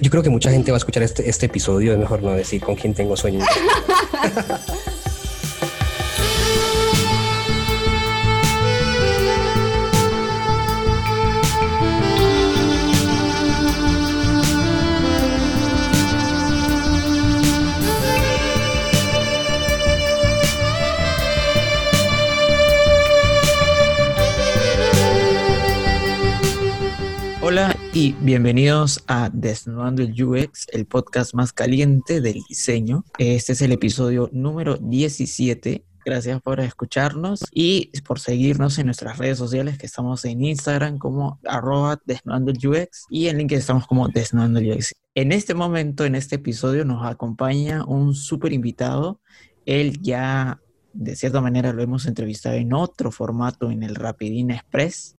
yo creo que mucha gente va a escuchar este, este episodio, es mejor no decir con quién tengo sueño. y bienvenidos a Desnudando el UX, el podcast más caliente del diseño. Este es el episodio número 17. Gracias por escucharnos y por seguirnos en nuestras redes sociales que estamos en Instagram como arroba desnudando el UX y en LinkedIn estamos como desnudando el UX. En este momento, en este episodio, nos acompaña un súper invitado. Él ya, de cierta manera, lo hemos entrevistado en otro formato, en el Rapidín Express.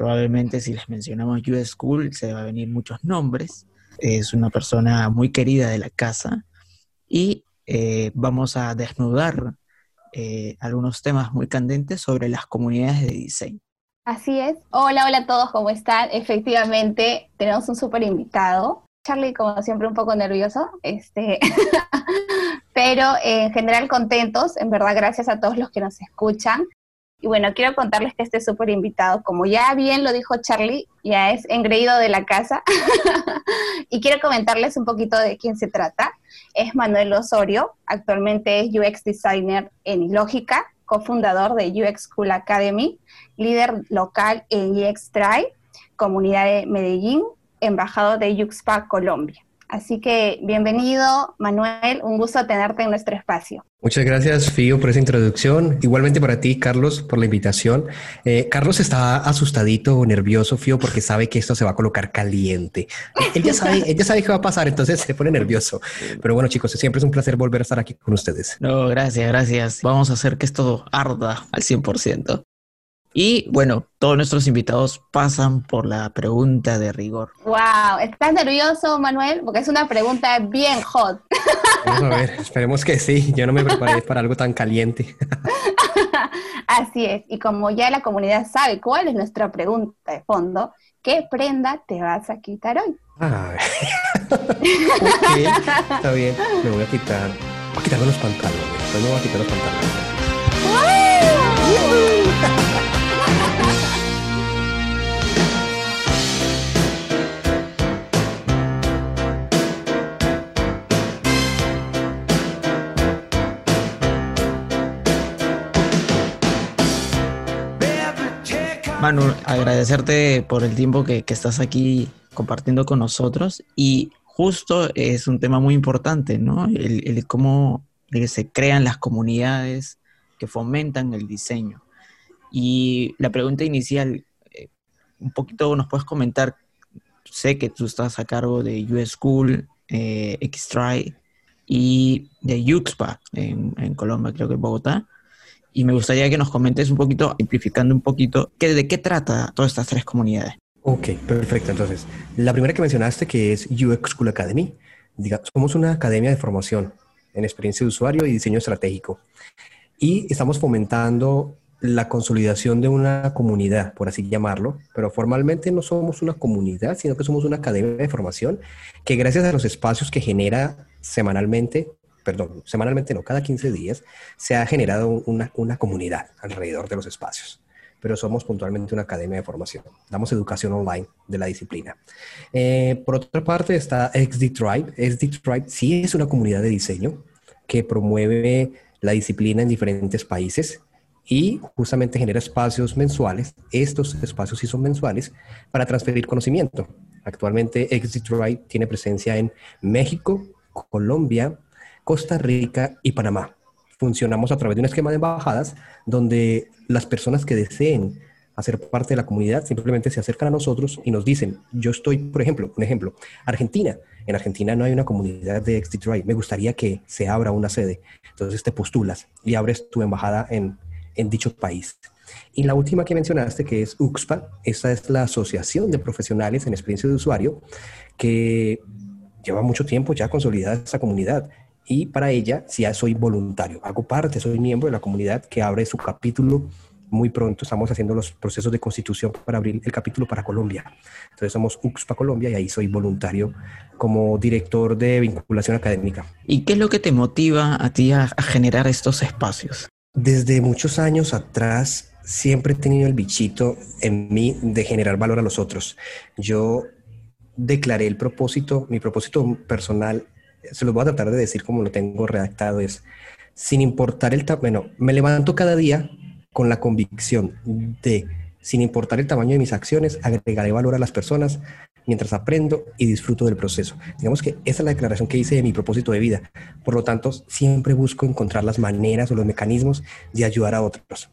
Probablemente si les mencionamos US School se va a venir muchos nombres. Es una persona muy querida de la casa y eh, vamos a desnudar eh, algunos temas muy candentes sobre las comunidades de diseño. Así es. Hola, hola a todos, ¿cómo están? Efectivamente, tenemos un súper invitado. Charlie, como siempre, un poco nervioso, este, pero en general contentos, en verdad, gracias a todos los que nos escuchan. Y bueno, quiero contarles que este súper invitado, como ya bien lo dijo Charlie, ya es engreído de la casa. y quiero comentarles un poquito de quién se trata. Es Manuel Osorio, actualmente es UX Designer en Lógica, cofundador de UX School Academy, líder local en UX Try, comunidad de Medellín, embajador de UXPA Colombia. Así que bienvenido, Manuel, un gusto tenerte en nuestro espacio. Muchas gracias, Fío, por esa introducción. Igualmente para ti, Carlos, por la invitación. Eh, Carlos está asustadito, nervioso, Fío, porque sabe que esto se va a colocar caliente. Él ya sabe, él ya sabe qué va a pasar, entonces se pone nervioso. Pero bueno, chicos, siempre es un placer volver a estar aquí con ustedes. No, gracias, gracias. Vamos a hacer que esto arda al 100%. Y bueno, todos nuestros invitados pasan por la pregunta de rigor. Wow, ¿estás nervioso, Manuel? Porque es una pregunta bien hot. Vamos a ver, esperemos que sí. Yo no me preparé para algo tan caliente. Así es. Y como ya la comunidad sabe cuál es nuestra pregunta de fondo, ¿qué prenda te vas a quitar hoy? Ah, está bien. Me voy a quitar. Voy a quitarme los pantalones. Me voy a quitar los pantalones. Manu, agradecerte por el tiempo que, estás aquí compartiendo con nosotros y justo es un tema muy importante, ¿no? El, cómo se crean las comunidades que fomentan el diseño. Y la pregunta inicial, eh, un poquito nos puedes comentar, sé que tú estás a cargo de US School, eh, Xtry y de UXPA en, en Colombia, creo que en Bogotá. Y me gustaría que nos comentes un poquito, simplificando un poquito, que, de qué trata todas estas tres comunidades. Ok, perfecto. Entonces, la primera que mencionaste, que es UX School Academy, digamos, somos una academia de formación en experiencia de usuario y diseño estratégico. Y estamos fomentando la consolidación de una comunidad, por así llamarlo, pero formalmente no somos una comunidad, sino que somos una academia de formación que gracias a los espacios que genera semanalmente perdón, semanalmente no, cada 15 días, se ha generado una, una comunidad alrededor de los espacios pero somos puntualmente una academia de formación. Damos educación online de la disciplina. Eh, por otra parte está XD Tribe. XD Tribe sí es una comunidad de diseño que promueve la disciplina en diferentes países y justamente genera espacios mensuales. Estos espacios sí son mensuales para transferir conocimiento. Actualmente XD Tribe tiene presencia en México, Colombia, Costa Rica y Panamá. Funcionamos a través de un esquema de embajadas donde las personas que deseen hacer parte de la comunidad simplemente se acercan a nosotros y nos dicen, yo estoy, por ejemplo, un ejemplo, Argentina. En Argentina no hay una comunidad de Drive. Me gustaría que se abra una sede. Entonces te postulas y abres tu embajada en, en dicho país. Y la última que mencionaste, que es UXPA, esta es la Asociación de Profesionales en Experiencia de Usuario, que lleva mucho tiempo ya consolidada esta comunidad y para ella, si ya soy voluntario, hago parte, soy miembro de la comunidad que abre su capítulo muy pronto estamos haciendo los procesos de constitución para abrir el capítulo para Colombia. Entonces somos UXPA Colombia y ahí soy voluntario como director de vinculación académica. ¿Y qué es lo que te motiva a ti a, a generar estos espacios? Desde muchos años atrás siempre he tenido el bichito en mí de generar valor a los otros. Yo declaré el propósito, mi propósito personal, se lo voy a tratar de decir como lo tengo redactado, es sin importar el tamaño, me levanto cada día con la convicción de, sin importar el tamaño de mis acciones, agregaré valor a las personas mientras aprendo y disfruto del proceso. Digamos que esa es la declaración que hice de mi propósito de vida. Por lo tanto, siempre busco encontrar las maneras o los mecanismos de ayudar a otros.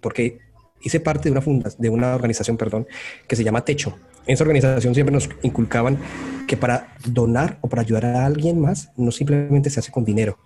Porque hice parte de una, funda de una organización perdón, que se llama Techo. En esa organización siempre nos inculcaban que para donar o para ayudar a alguien más no simplemente se hace con dinero,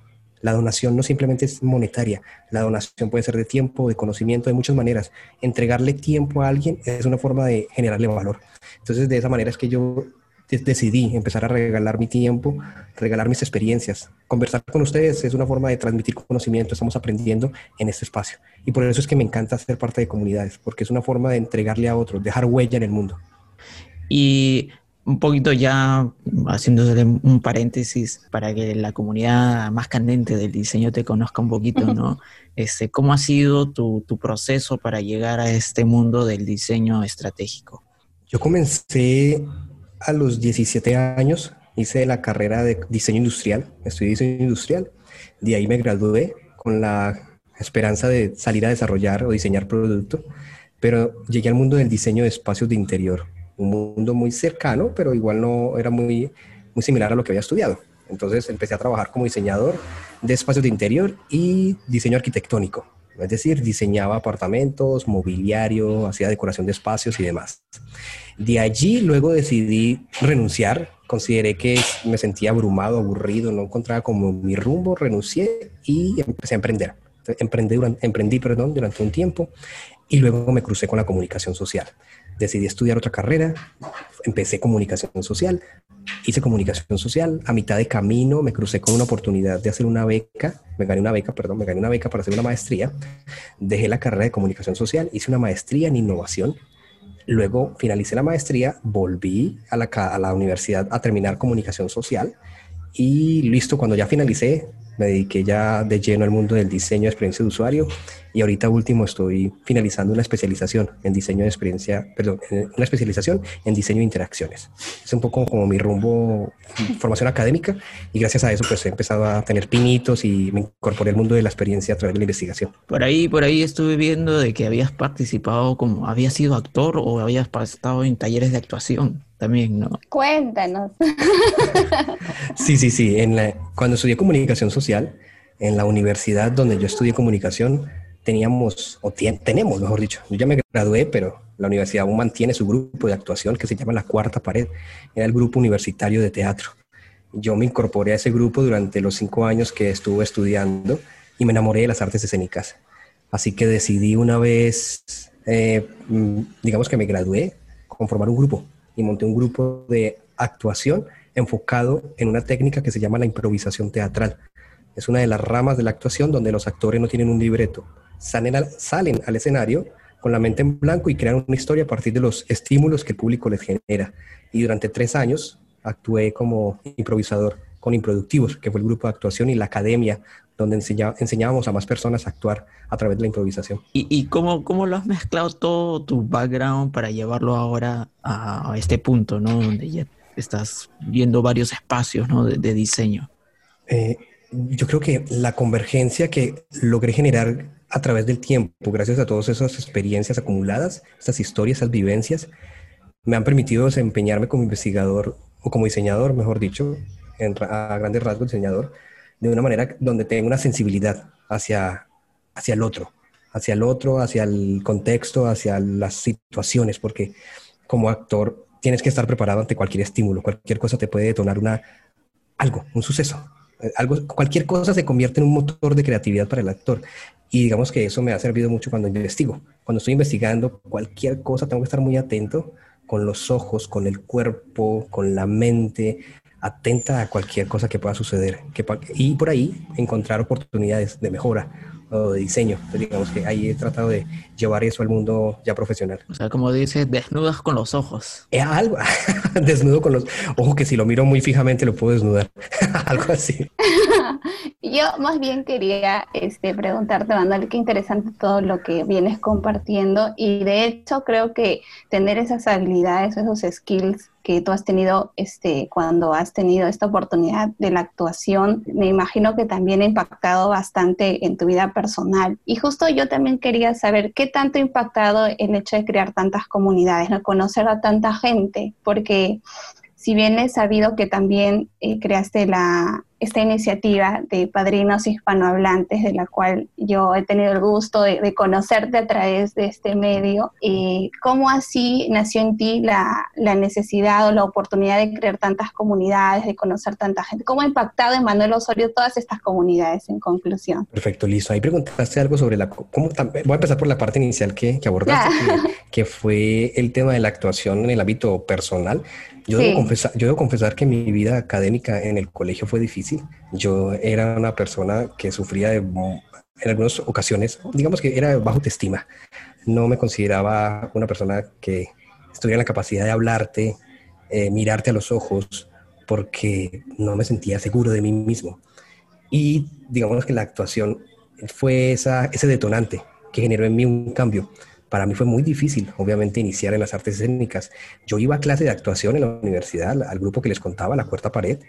la donación no simplemente es monetaria, la donación puede ser de tiempo, de conocimiento, de muchas maneras. Entregarle tiempo a alguien es una forma de generarle valor. Entonces, de esa manera es que yo decidí empezar a regalar mi tiempo, regalar mis experiencias. Conversar con ustedes es una forma de transmitir conocimiento, estamos aprendiendo en este espacio. Y por eso es que me encanta ser parte de comunidades, porque es una forma de entregarle a otros, dejar huella en el mundo. Y un poquito ya haciéndose un paréntesis para que la comunidad más candente del diseño te conozca un poquito, ¿no? Este, ¿Cómo ha sido tu, tu proceso para llegar a este mundo del diseño estratégico? Yo comencé a los 17 años, hice la carrera de diseño industrial, estudié diseño industrial, de ahí me gradué con la esperanza de salir a desarrollar o diseñar producto, pero llegué al mundo del diseño de espacios de interior un mundo muy cercano, pero igual no era muy, muy similar a lo que había estudiado. Entonces empecé a trabajar como diseñador de espacios de interior y diseño arquitectónico. Es decir, diseñaba apartamentos, mobiliario, hacía decoración de espacios y demás. De allí luego decidí renunciar. Consideré que me sentía abrumado, aburrido, no encontraba como mi rumbo, renuncié y empecé a emprender. Emprendí durante, emprendí perdón, durante un tiempo y luego me crucé con la comunicación social decidí estudiar otra carrera, empecé comunicación social, hice comunicación social, a mitad de camino me crucé con una oportunidad de hacer una beca, me gané una beca, perdón, me gané una beca para hacer una maestría, dejé la carrera de comunicación social, hice una maestría en innovación, luego finalicé la maestría, volví a la, a la universidad a terminar comunicación social y listo, cuando ya finalicé, me dediqué ya de lleno al mundo del diseño de experiencia de usuario y ahorita último estoy finalizando una especialización en diseño de experiencia, perdón, una especialización en diseño de interacciones. Es un poco como mi rumbo, formación académica y gracias a eso pues he empezado a tener pinitos y me incorporé al mundo de la experiencia a través de la investigación. Por ahí, por ahí estuve viendo de que habías participado como, habías sido actor o habías estado en talleres de actuación también, ¿no? Cuéntanos. sí, sí, sí. En la, cuando estudié comunicación social, en la universidad donde yo estudié comunicación, teníamos, o tenemos, mejor dicho, yo ya me gradué, pero la universidad aún mantiene su grupo de actuación que se llama La Cuarta Pared, era el grupo universitario de teatro. Yo me incorporé a ese grupo durante los cinco años que estuve estudiando y me enamoré de las artes escénicas. Así que decidí una vez, eh, mm, digamos que me gradué, conformar un grupo y monté un grupo de actuación enfocado en una técnica que se llama la improvisación teatral. Es una de las ramas de la actuación donde los actores no tienen un libreto, salen al, salen al escenario con la mente en blanco y crean una historia a partir de los estímulos que el público les genera. Y durante tres años actué como improvisador con Improductivos, que fue el grupo de actuación y la academia donde enseñábamos a más personas a actuar a través de la improvisación. ¿Y, y cómo, cómo, lo has mezclado todo tu background para llevarlo ahora a, este punto, ¿no? Donde ya estás viendo varios espacios ¿no? de, de diseño. Eh, yo creo que la convergencia que logré generar a través del tiempo, gracias a todas esas experiencias acumuladas, esas historias, esas vivencias, me han permitido desempeñarme como investigador o como diseñador, mejor dicho, en, a grandes rasgos diseñador, de una manera donde tengo una sensibilidad hacia, hacia el otro, hacia el otro, hacia el contexto, hacia las situaciones, porque como actor tienes que estar preparado ante cualquier estímulo, cualquier cosa te puede detonar una, algo, un suceso. Algo, cualquier cosa se convierte en un motor de creatividad para el actor. Y digamos que eso me ha servido mucho cuando investigo. Cuando estoy investigando cualquier cosa, tengo que estar muy atento con los ojos, con el cuerpo, con la mente, atenta a cualquier cosa que pueda suceder. Que, y por ahí encontrar oportunidades de mejora, o de diseño. Entonces, digamos que ahí he tratado de llevar eso al mundo ya profesional. O sea, como dices, desnudas con los ojos. Es algo, desnudo con los ojos que si lo miro muy fijamente lo puedo desnudar, algo así. Yo más bien quería este, preguntarte, Manuel, qué interesante todo lo que vienes compartiendo y de hecho creo que tener esas habilidades, esos skills que tú has tenido este, cuando has tenido esta oportunidad de la actuación, me imagino que también ha impactado bastante en tu vida personal. Y justo yo también quería saber qué tanto ha impactado el hecho de crear tantas comunidades, ¿no? conocer a tanta gente, porque si bien he sabido que también eh, creaste la, esta iniciativa de padrinos hispanohablantes, de la cual yo he tenido el gusto de, conocerte a través de este medio, eh, ¿cómo así nació en ti la, la, necesidad o la oportunidad de crear tantas comunidades, de conocer tanta gente? ¿Cómo ha impactado en Manuel Osorio todas estas comunidades en conclusión? Perfecto, listo. Ahí preguntaste algo sobre la... Cómo, voy a empezar por la parte inicial que, que abordaste, que, que fue el tema de la actuación en el ámbito personal. Yo, debo confesar, yo debo confesar que mi vida académica en el colegio fue difícil. Yo era una persona que sufría de, en algunas ocasiones, digamos que era de baja autoestima. No me consideraba una persona que estuviera en la capacidad de hablarte, eh, mirarte a los ojos, porque no me sentía seguro de mí mismo. Y digamos que la actuación fue esa, ese detonante que generó en mí un cambio para mí fue muy difícil, obviamente, iniciar en las artes escénicas. Yo iba a clase de actuación en la universidad, al grupo que les contaba, la cuarta pared,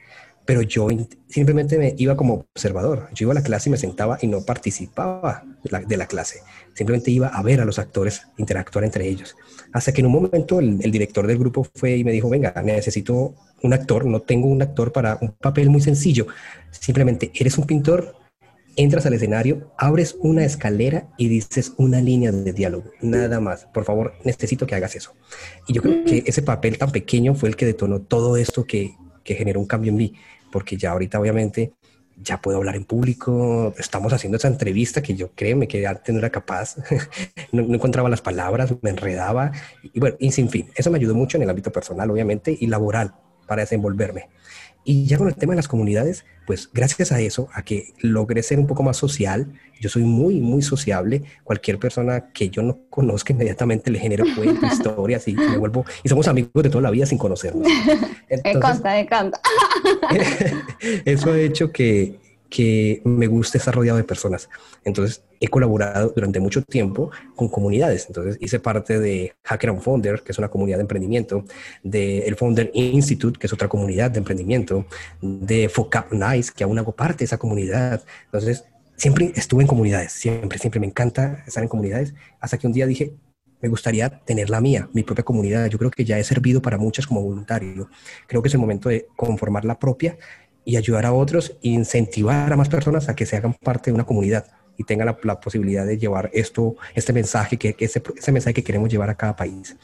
pero yo simplemente me iba como observador. Yo iba a la clase y me sentaba y no participaba de la, clase. Simplemente iba a ver a los actores interactuar entre ellos. Hasta que en un momento el, el director del grupo fue y me dijo, venga, necesito un actor, no tengo un actor para un papel muy sencillo. Simplemente, eres un pintor, entras al escenario, abres una escalera y dices una línea de diálogo, nada más. Por favor, necesito que hagas eso. Y yo creo que ese papel tan pequeño fue el que detonó todo esto que, que generó un cambio en mí, porque ya ahorita obviamente ya puedo hablar en público, estamos haciendo esa entrevista que yo creo que antes no era capaz, no, no, encontraba las palabras, me enredaba y bueno, y sin fin, eso me ayudó mucho en el ámbito personal obviamente y laboral para desenvolverme. Y ya con el tema de las comunidades, pues gracias a eso, a que logré ser un poco más social, yo soy muy, muy sociable, cualquier persona que yo no conozca inmediatamente le genero cuentos, historias y me vuelvo, y somos amigos de toda la vida sin conocernos. Entonces, me consta, me consta. eso ha hecho que, que me gusta estar rodeado de personas. Entonces, he colaborado durante mucho tiempo con comunidades. Entonces, hice parte de Hacker and Founder, que es una comunidad de emprendimiento, de el Founder Institute, que es otra comunidad de emprendimiento, de Focap Nice, que aún hago parte de esa comunidad. Entonces, siempre estuve en comunidades, siempre, siempre me encanta estar en comunidades, hasta que un día dije, me gustaría tener la mía, mi propia comunidad. Yo creo que ya he servido para muchas como voluntario. Creo que es el momento de conformar la propia y ayudar a otros e incentivar a más personas a que se hagan parte de una comunidad y tengan la, posibilidad de llevar esto, este mensaje, que, ese, mensaje que queremos llevar a cada país.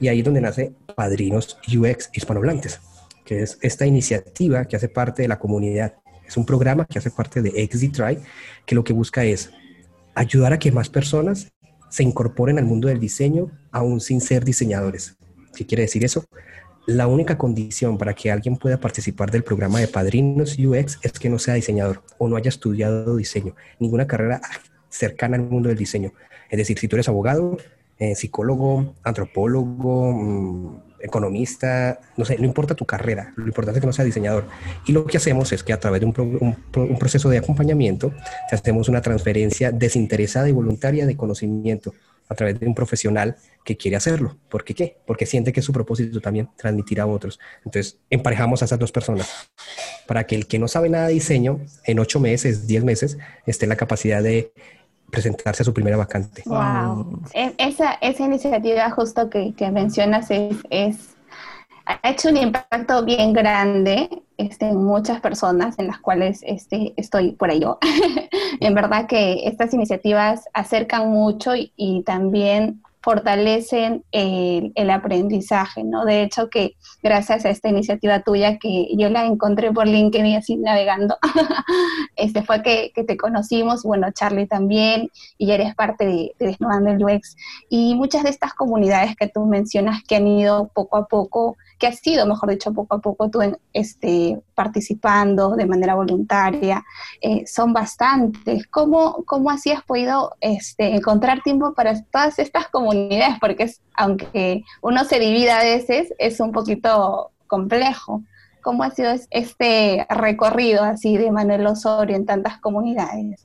Y ahí es donde nace Padrinos UX Hispanohablantes, que es esta iniciativa que hace parte de la comunidad. Es un programa que hace parte de XDTry, que lo que busca es ayudar a que más personas se incorporen al mundo del diseño aún sin ser diseñadores. ¿Qué quiere decir eso? La única condición para que alguien pueda participar del programa de Padrinos UX es que no sea diseñador o no haya estudiado diseño, ninguna carrera cercana al mundo del diseño. Es decir, si tú eres abogado, eh, psicólogo, antropólogo, mmm, economista, no sé, no importa tu carrera, lo importante es que no sea diseñador. Y lo que hacemos es que a través de un, pro, un, un proceso de acompañamiento, hacemos una transferencia desinteresada y voluntaria de conocimiento a través de un profesional que quiere hacerlo. ¿Por qué qué? Porque siente que es su propósito también transmitir a otros. Entonces, emparejamos a esas dos personas para que el que no sabe nada de diseño, en ocho meses, diez meses, esté en la capacidad de presentarse a su primera vacante. Wow. Esa, esa iniciativa justo que, que mencionas es, es, ha hecho un impacto bien grande este, en muchas personas en las cuales este, estoy por ello. en verdad que estas iniciativas acercan mucho y, y también fortalecen el, el, aprendizaje, ¿no? De hecho que gracias a esta iniciativa tuya que yo la encontré por LinkedIn así navegando, este fue que, que, te conocimos, bueno, Charlie también, y ya eres parte de, de Desnudando el UX, y muchas de estas comunidades que tú mencionas que han ido poco a poco que has sido, mejor dicho, poco a poco tú este, participando de manera voluntaria, eh, son bastantes. ¿Cómo, ¿Cómo así has podido este, encontrar tiempo para todas estas comunidades? Porque es, aunque uno se divide a veces, es un poquito complejo. ¿Cómo ha sido este recorrido así de Manuel Osorio en tantas comunidades?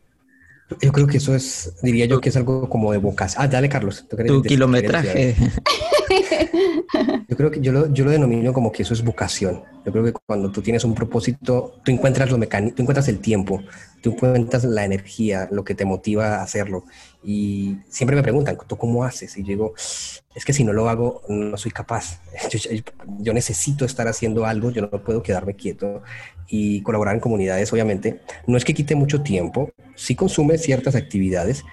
Yo creo que eso es, diría yo que es algo como de bocas. Ah, dale, Carlos. Tu kilometraje. Yo creo que yo lo, yo lo denomino como que eso es vocación. Yo creo que cuando tú tienes un propósito, tú encuentras los tú encuentras el tiempo, tú encuentras la energía, lo que te motiva a hacerlo. Y siempre me preguntan, ¿tú cómo haces? Y yo digo, es que si no lo hago, no soy capaz. Yo, necesito estar haciendo algo, yo no puedo quedarme quieto y colaborar en comunidades, obviamente. No es que quite mucho tiempo, sí consume ciertas actividades,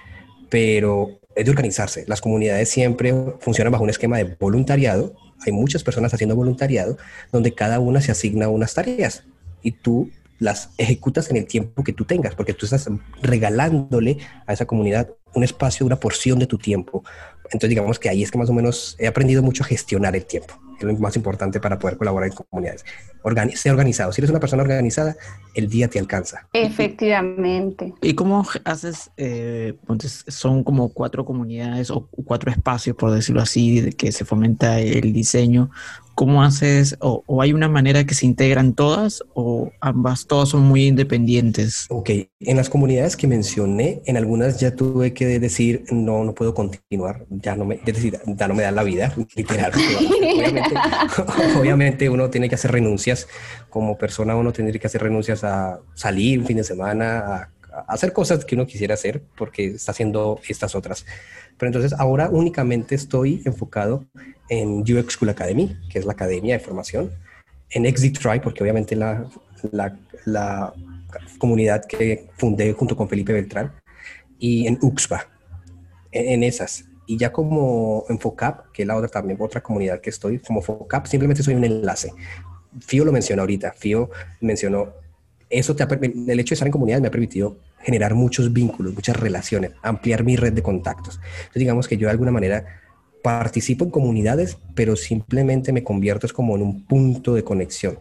pero es de organizarse. Las comunidades siempre funcionan bajo un esquema de voluntariado. Hay muchas personas haciendo voluntariado donde cada una se asigna unas tareas y tú las ejecutas en el tiempo que tú tengas, porque tú estás regalándole a esa comunidad un espacio, una porción de tu tiempo. Entonces digamos que ahí es que más o menos he aprendido mucho a gestionar el tiempo es lo más importante para poder colaborar en comunidades. Organi sé organizado. Si eres una persona organizada, el día te alcanza. Efectivamente. ¿Y cómo haces? Eh, son como cuatro comunidades o cuatro espacios, por decirlo así, que se fomenta el diseño. ¿Cómo haces? O, hay una manera que se integran todas o ambas, todas son muy independientes? Ok, en las comunidades que mencioné, en algunas ya tuve que decir, no, no puedo continuar, ya no me, decir, ya no me da la vida, literal. obviamente, uno tiene que hacer renuncias, como persona uno tiene que hacer renuncias a salir un fin de semana, a, hacer cosas que uno quisiera hacer porque está haciendo estas otras. Pero entonces ahora únicamente estoy enfocado en UX School Academy, que es la academia de formación, en Exit Try, porque obviamente la, la, la comunidad que fundé junto con Felipe Beltrán, y en UXPA, en, esas. Y ya como en FOCAP, que es la otra también, otra comunidad que estoy, como FOCAP, simplemente soy un enlace. Fío lo mencionó ahorita, Fío mencionó, eso te el hecho de estar en comunidad me ha permitido generar muchos vínculos, muchas relaciones, ampliar mi red de contactos. Entonces digamos que yo de alguna manera participo en comunidades, pero simplemente me convierto es como en un punto de conexión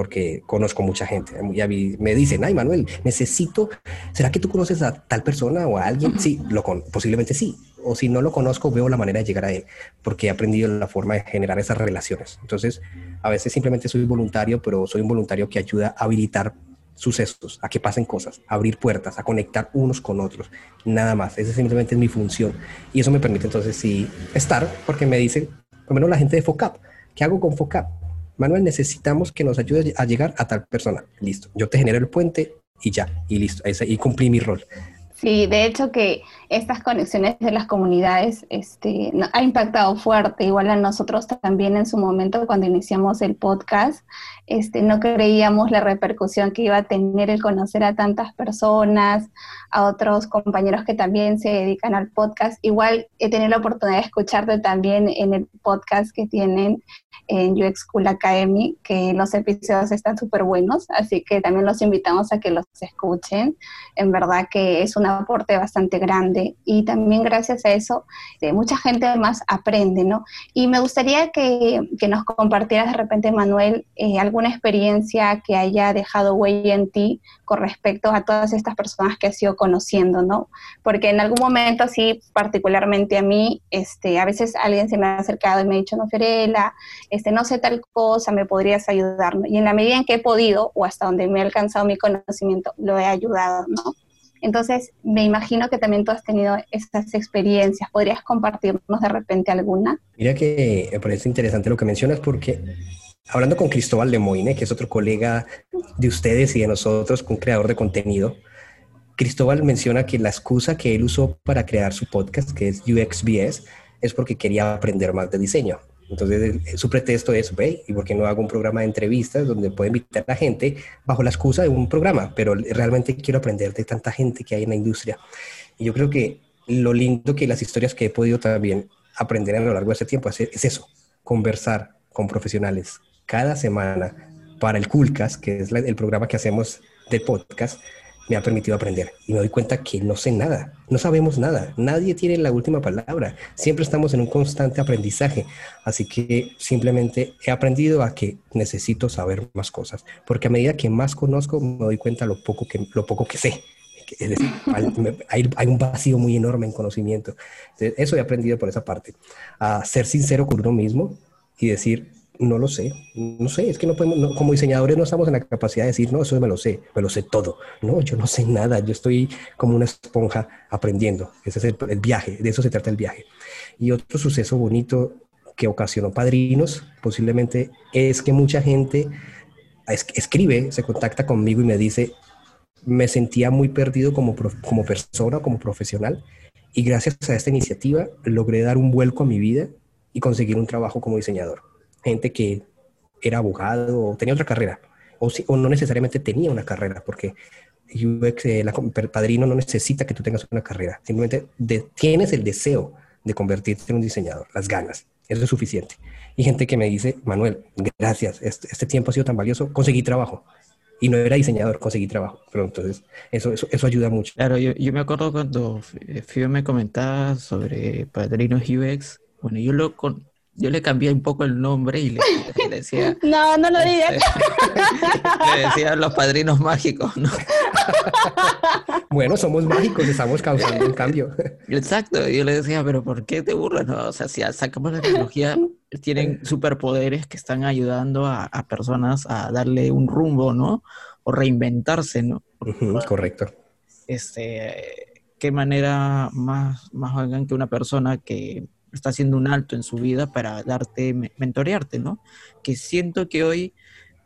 porque conozco mucha gente. Ya me dicen, ay Manuel, necesito, ¿será que tú conoces a tal persona o a alguien? Sí, lo con, posiblemente sí. O si no lo conozco, veo la manera de llegar a él, porque he aprendido la forma de generar esas relaciones. Entonces, a veces simplemente soy voluntario, pero soy un voluntario que ayuda a habilitar sucesos, a que pasen cosas, a abrir puertas, a conectar unos con otros, nada más. Esa simplemente es mi función. Y eso me permite entonces sí estar, porque me dicen, por lo menos la gente de FOCAP, ¿qué hago con FOCAP? Manuel, necesitamos que nos ayude a llegar a tal persona. Listo, yo te genero el puente y ya, y listo, y cumplí mi rol. Sí, de hecho que estas conexiones de las comunidades este, ha impactado fuerte, igual a nosotros también en su momento cuando iniciamos el podcast, este, no creíamos la repercusión que iba a tener el conocer a tantas personas, a otros compañeros que también se dedican al podcast. Igual he tenido la oportunidad de escucharte también en el podcast que tienen en UX School Academy, que los episodios están súper buenos, así que también los invitamos a que los escuchen. En verdad que es un aporte bastante grande y también gracias a eso eh, mucha gente más aprende, ¿no? Y me gustaría que, que nos compartieras de repente, Manuel, eh, alguna experiencia que haya dejado huella en ti con respecto a todas estas personas que has ido conociendo, ¿no? Porque en algún momento, sí, particularmente a mí, este, a veces alguien se me ha acercado y me ha dicho, no, Fiorella, este, no sé tal cosa, me podrías ayudar. Y en la medida en que he podido o hasta donde me ha alcanzado mi conocimiento, lo he ayudado, ¿no? Entonces, me imagino que también tú has tenido estas experiencias. ¿Podrías compartirnos de repente alguna? Mira que me parece interesante lo que mencionas porque hablando con Cristóbal Lemoine, que es otro colega de ustedes y de nosotros, un creador de contenido, Cristóbal menciona que la excusa que él usó para crear su podcast, que es UXBS, es porque quería aprender más de diseño. Entonces, su pretexto es, ve, ¿y por qué no hago un programa de entrevistas donde puedo invitar a la gente bajo la excusa de un programa? Pero realmente quiero aprender de tanta gente que hay en la industria. Y yo creo que lo lindo que las historias que he podido también aprender a lo largo de ese tiempo es eso, conversar con profesionales cada semana para el Coolcast, que es el programa que hacemos de podcast, me ha permitido aprender y me doy cuenta que no sé nada, no sabemos nada, nadie tiene la última palabra, siempre estamos en un constante aprendizaje, así que simplemente he aprendido a que necesito saber más cosas, porque a medida que más conozco me doy cuenta lo poco que, lo poco que sé. Es decir, hay, hay, un vacío muy enorme en conocimiento. Entonces, eso he aprendido por esa parte. A ser sincero con uno mismo y decir, no lo sé, no sé, es que no podemos, como diseñadores no estamos en la capacidad de decir, no, eso me lo sé, me lo sé todo. No, yo no sé nada, yo estoy como una esponja aprendiendo. Ese es el, viaje, de eso se trata el viaje. Y otro suceso bonito que ocasionó padrinos, posiblemente, es que mucha gente escribe, se contacta conmigo y me dice, me sentía muy perdido como, como persona, como profesional, y gracias a esta iniciativa logré dar un vuelco a mi vida y conseguir un trabajo como diseñador gente que era abogado o tenía otra carrera, o, o no necesariamente tenía una carrera, porque UX, eh, el padrino no necesita que tú tengas una carrera, simplemente tienes el deseo de convertirte en un diseñador, las ganas, eso es suficiente. Y gente que me dice, Manuel, gracias, este, este tiempo ha sido tan valioso, conseguí trabajo. Y no era diseñador, conseguí trabajo. Pero entonces, eso, eso, eso ayuda mucho. Claro, yo, yo me acuerdo cuando Fio me comentaba sobre Padrinos UX, bueno, yo lo, con, yo le cambié un poco el nombre y le, decía... no, no lo digas. Este, le decía los padrinos mágicos, ¿no? bueno, somos mágicos, estamos causando un cambio. Exacto, yo le decía, pero ¿por qué te burlas? No? O sea, si sacamos la tecnología, tienen superpoderes que están ayudando a, personas a darle un rumbo, ¿no? O reinventarse, ¿no? correcto. Este, ¿Qué manera más, más hagan que una persona que está haciendo un alto en su vida para darte, mentorearte, ¿no? Que siento que hoy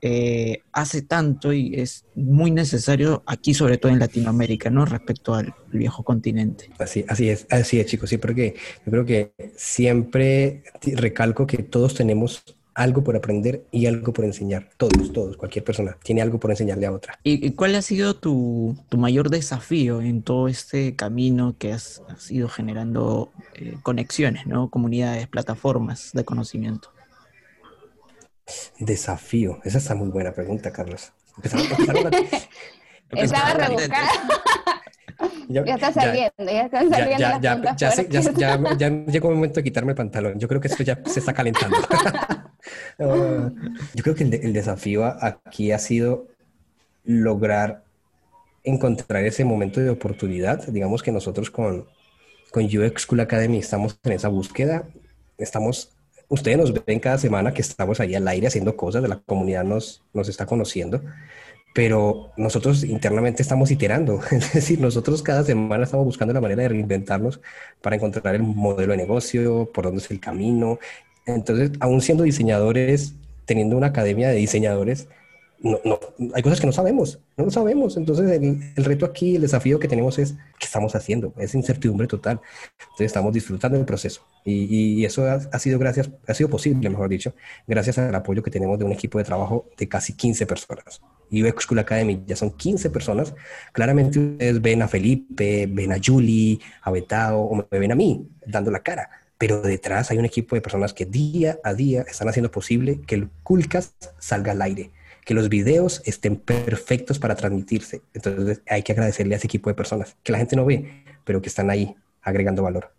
eh, hace tanto y es muy necesario aquí, sobre todo en Latinoamérica, ¿no? Respecto al viejo continente. Así, así es, así es, chicos, sí, porque yo creo que siempre recalco que todos tenemos algo por aprender y algo por enseñar. Todos, todos, cualquier persona tiene algo por enseñarle a otra. ¿Y cuál ha sido tu, mayor desafío en todo este camino que has, ido generando eh, conexiones, ¿no? comunidades, plataformas de conocimiento? Desafío, esa está muy buena pregunta, Carlos. Estaba rebuscada. Ya, está saliendo, ya, están saliendo. Ya, ya, ya, ya, llegó el momento de quitarme el pantalón. Yo creo que esto ya se está calentando. yo creo que el, desafío aquí ha sido lograr encontrar ese momento de oportunidad. Digamos que nosotros con, con UX School Academy estamos en esa búsqueda. Estamos, ustedes nos ven cada semana que estamos ahí al aire haciendo cosas, de la comunidad nos, nos está conociendo pero nosotros internamente estamos iterando, es decir, nosotros cada semana estamos buscando la manera de reinventarnos para encontrar el modelo de negocio, por dónde es el camino. Entonces, aún siendo diseñadores, teniendo una academia de diseñadores, no, no, hay cosas que no sabemos, no lo sabemos. Entonces, el, reto aquí, el desafío que tenemos es, ¿qué estamos haciendo? Es incertidumbre total. Entonces, estamos disfrutando del proceso. Y, y eso ha, sido gracias, ha sido posible, mejor dicho, gracias al apoyo que tenemos de un equipo de trabajo de casi 15 personas. UX School Academy ya son 15 personas. Claramente ustedes ven a Felipe, ven a Julie, a Betao, o me ven a mí dando la cara. Pero detrás hay un equipo de personas que día a día están haciendo posible que el Coolcast salga al aire que los videos estén perfectos para transmitirse. Entonces hay que agradecerle a ese equipo de personas que la gente no ve, pero que están ahí agregando valor.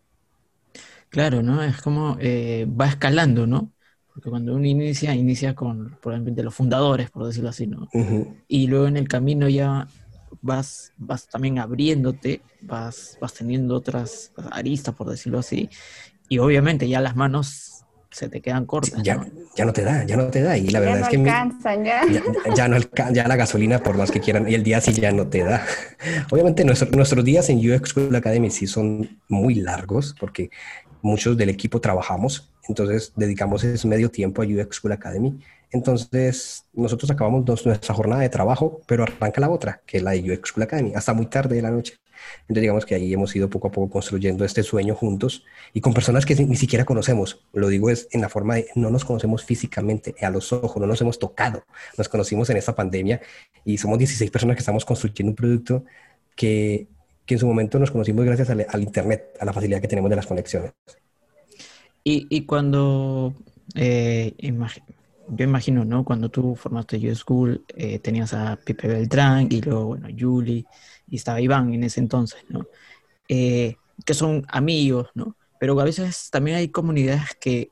Claro, ¿no? Es como eh, va escalando, ¿no? Porque cuando uno inicia, inicia con, de los fundadores, por decirlo así, ¿no? Y luego en el camino ya vas, vas también abriéndote, vas, vas teniendo otras aristas, por decirlo así, y obviamente ya las manos se te quedan cortas. Ya ¿no? ya no te da, ya no te da. Y la verdad es que. Alcanzan, ya. Ya, no alcanza, ya la gasolina, por más que quieran, y el día sí ya no te da. Obviamente, nuestros días en UX School Academy sí son muy largos, porque muchos del equipo trabajamos, entonces dedicamos ese medio tiempo a UX School Academy. Entonces, nosotros acabamos nuestra jornada de trabajo, pero arranca la otra, que es la de UX School Academy, hasta muy tarde de la noche. Entonces digamos que ahí hemos ido poco a poco construyendo este sueño juntos y con personas que ni siquiera conocemos. Lo digo es en la forma de no nos conocemos físicamente, a los ojos, no nos hemos tocado. Nos conocimos en esta pandemia y somos 16 personas que estamos construyendo un producto que, que en su momento nos conocimos gracias al, Internet, a la facilidad que tenemos de las conexiones. Y, y cuando, eh, yo imagino, ¿no? Cuando tú formaste You School, eh, tenías a Pipe Beltrán y luego, bueno, Julie y estaba Iván en ese entonces, ¿no? Eh, que son amigos, ¿no? Pero a veces también hay comunidades que